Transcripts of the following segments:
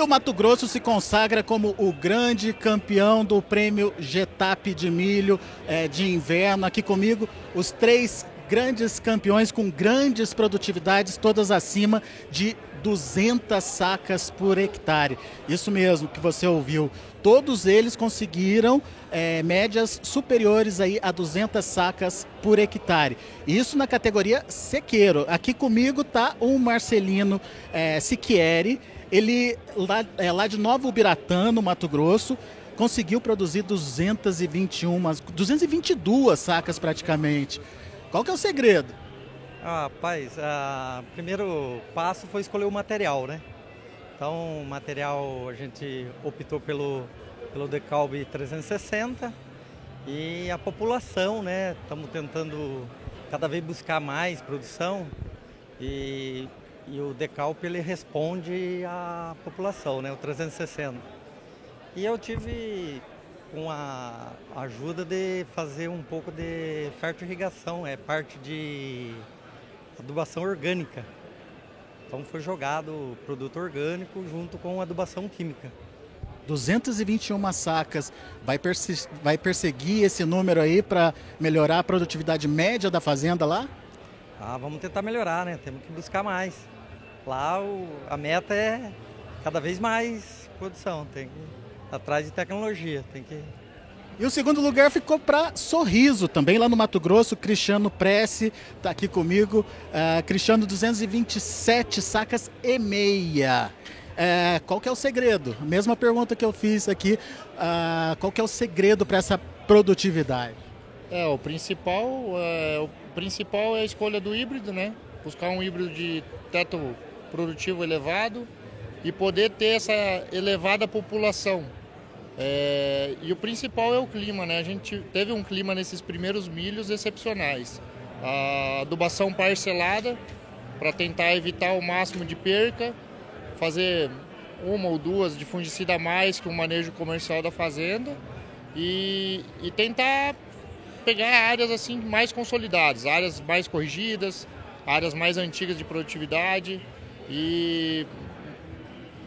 O Mato Grosso se consagra como o grande campeão do prêmio Getap de milho é, de inverno. Aqui comigo, os três grandes campeões com grandes produtividades, todas acima de 200 sacas por hectare. Isso mesmo que você ouviu. Todos eles conseguiram é, médias superiores aí a 200 sacas por hectare. Isso na categoria sequeiro. Aqui comigo está o Marcelino é, Siquieri. Ele lá, é, lá de Nova Ubiratã, no Mato Grosso, conseguiu produzir 221, 222 sacas praticamente. Qual que é o segredo? Ah, rapaz, o primeiro passo foi escolher o material, né? Então, o material a gente optou pelo, pelo Decalb 360 e a população, né? Estamos tentando cada vez buscar mais produção e, e o Decalp ele responde à população, né? O 360. E eu tive com a ajuda de fazer um pouco de fertirrigação, é parte de adubação orgânica. Então foi jogado produto orgânico junto com adubação química. 221 sacas, vai, vai perseguir esse número aí para melhorar a produtividade média da fazenda lá? Ah, vamos tentar melhorar, né? Temos que buscar mais. Lá o, a meta é cada vez mais produção, tem que atrás de tecnologia. Tem que... E o segundo lugar ficou para Sorriso, também lá no Mato Grosso. Cristiano Prece está aqui comigo. Uh, Cristiano, 227 sacas e meia. Uh, qual que é o segredo? Mesma pergunta que eu fiz aqui. Uh, qual que é o segredo para essa produtividade? É, o principal, é, o principal é a escolha do híbrido, né? Buscar um híbrido de teto produtivo elevado e poder ter essa elevada população é, e o principal é o clima, né? A gente teve um clima nesses primeiros milhos excepcionais. A adubação parcelada para tentar evitar o máximo de perca, fazer uma ou duas de fungicida a mais que o manejo comercial da fazenda e, e tentar pegar áreas assim mais consolidadas, áreas mais corrigidas, áreas mais antigas de produtividade e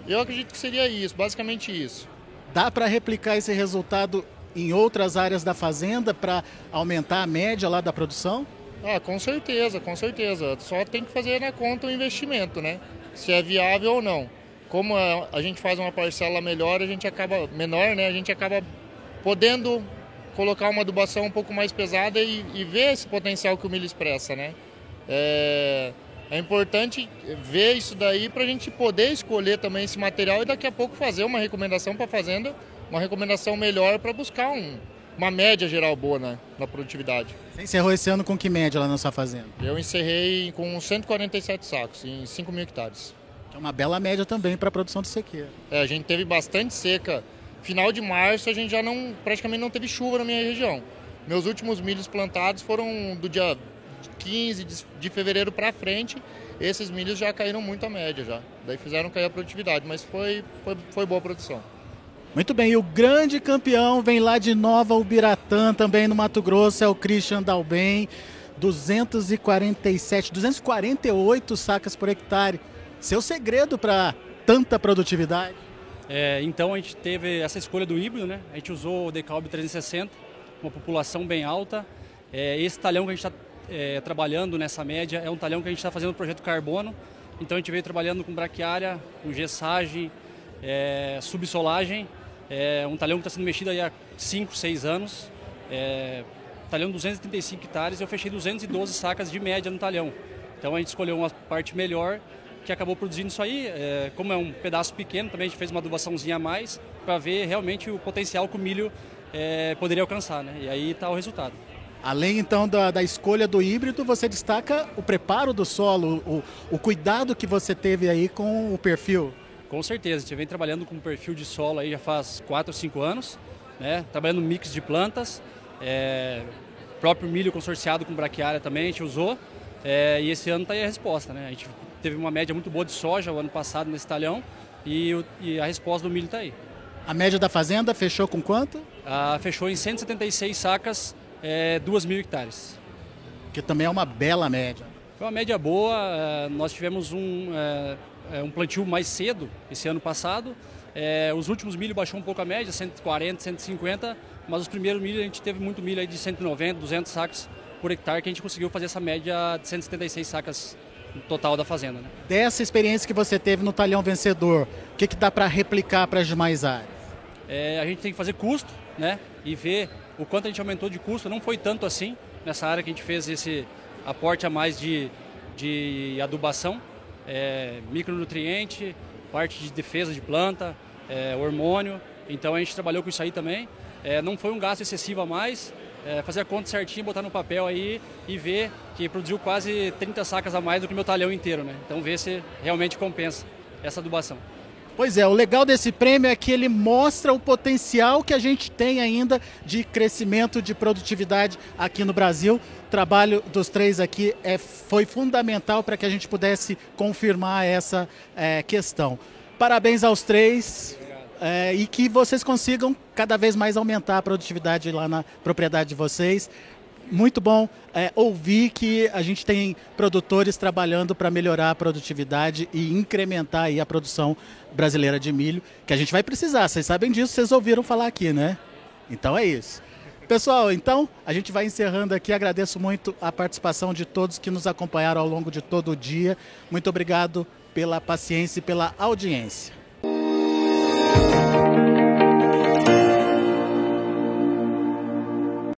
eu acredito que seria isso, basicamente isso. Dá para replicar esse resultado em outras áreas da fazenda para aumentar a média lá da produção? Ah, com certeza, com certeza. Só tem que fazer na conta o investimento, né? Se é viável ou não. Como a, a gente faz uma parcela melhor, a gente acaba menor, né? A gente acaba podendo colocar uma adubação um pouco mais pesada e, e ver esse potencial que o milho expressa, né? É, é importante ver isso daí para a gente poder escolher também esse material e daqui a pouco fazer uma recomendação para a fazenda, uma recomendação melhor para buscar um, uma média geral boa né, na produtividade. Você encerrou esse ano com que média lá na sua fazenda? Eu encerrei com 147 sacos, em 5 mil hectares. É uma bela média também para a produção de sequeira. É, a gente teve bastante seca. Final de março a gente já não, praticamente não teve chuva na minha região. Meus últimos milhos plantados foram do dia 15 de, de fevereiro para frente, esses milhos já caíram muito a média já. Daí fizeram cair a produtividade, mas foi, foi, foi boa a produção. Muito bem, e o grande campeão vem lá de Nova Ubiratã, também no Mato Grosso, é o Christian Dalben, 247, 248 sacas por hectare. Seu segredo para tanta produtividade? É, então a gente teve essa escolha do híbrido, né? A gente usou o Decalb 360, uma população bem alta. É, esse talhão que a gente está é, trabalhando nessa média é um talhão que a gente está fazendo o projeto carbono. Então a gente veio trabalhando com braquiária, com gessagem, é, subsolagem. É um talhão que está sendo mexido há 5, 6 anos. É, talhão 235 hectares eu fechei 212 sacas de média no talhão. Então a gente escolheu uma parte melhor que acabou produzindo isso aí. É, como é um pedaço pequeno, também a gente fez uma adubaçãozinha a mais para ver realmente o potencial que o milho é, poderia alcançar. Né? E aí está o resultado. Além então da, da, escolha do híbrido, você destaca o preparo do solo, o, o, cuidado que você teve aí com o perfil. Com certeza, a gente vem trabalhando com o perfil de solo aí já faz 4 ou 5 anos, né? trabalhando mix de plantas, é, próprio milho consorciado com braquiária também a gente usou, é, e esse ano está aí a resposta. Né? A gente teve uma média muito boa de soja o ano passado nesse talhão, e, e a resposta do milho está aí. A média da fazenda fechou com quanto? Ah, fechou em 176 sacas é, 2 mil hectares. Que também é uma bela média. Foi uma média boa, é, nós tivemos um... É, é, um plantio mais cedo esse ano passado. Os últimos milho baixou um pouco a média, 140, 150, mas os primeiros milho a gente teve muito milho aí de 190, 200 sacos por hectare que a gente conseguiu fazer essa média de 176 sacas total da fazenda. Né? Dessa experiência que você teve no talhão vencedor, o que, que dá para replicar para as demais áreas? É, a gente tem que fazer custo né? e ver o quanto a gente aumentou de custo. Não foi tanto assim nessa área que a gente fez esse aporte a mais de, de adubação, é, micronutriente, parte de defesa de planta, é, hormônio. Então a gente trabalhou com isso aí também. É, não foi um gasto excessivo a mais, é, fazer a conta certinho, botar no papel aí e ver que produziu quase 30 sacas a mais do que o meu talhão inteiro, né? Então ver se realmente compensa essa adubação. Pois é, o legal desse prêmio é que ele mostra o potencial que a gente tem ainda de crescimento de produtividade aqui no Brasil. O trabalho dos três aqui é, foi fundamental para que a gente pudesse confirmar essa é, questão. Parabéns aos três é, e que vocês consigam cada vez mais aumentar a produtividade lá na propriedade de vocês. Muito bom é, ouvir que a gente tem produtores trabalhando para melhorar a produtividade e incrementar aí a produção brasileira de milho, que a gente vai precisar. Vocês sabem disso, vocês ouviram falar aqui, né? Então é isso. Pessoal, então a gente vai encerrando aqui. Agradeço muito a participação de todos que nos acompanharam ao longo de todo o dia. Muito obrigado pela paciência e pela audiência.